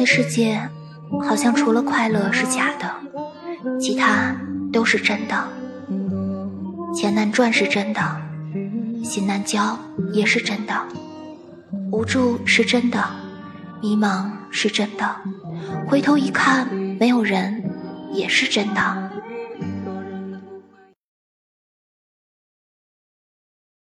的世界，好像除了快乐是假的，其他都是真的。钱难赚是真的，心难交也是真的，无助是真的，迷茫是真的，回头一看没有人也是真的。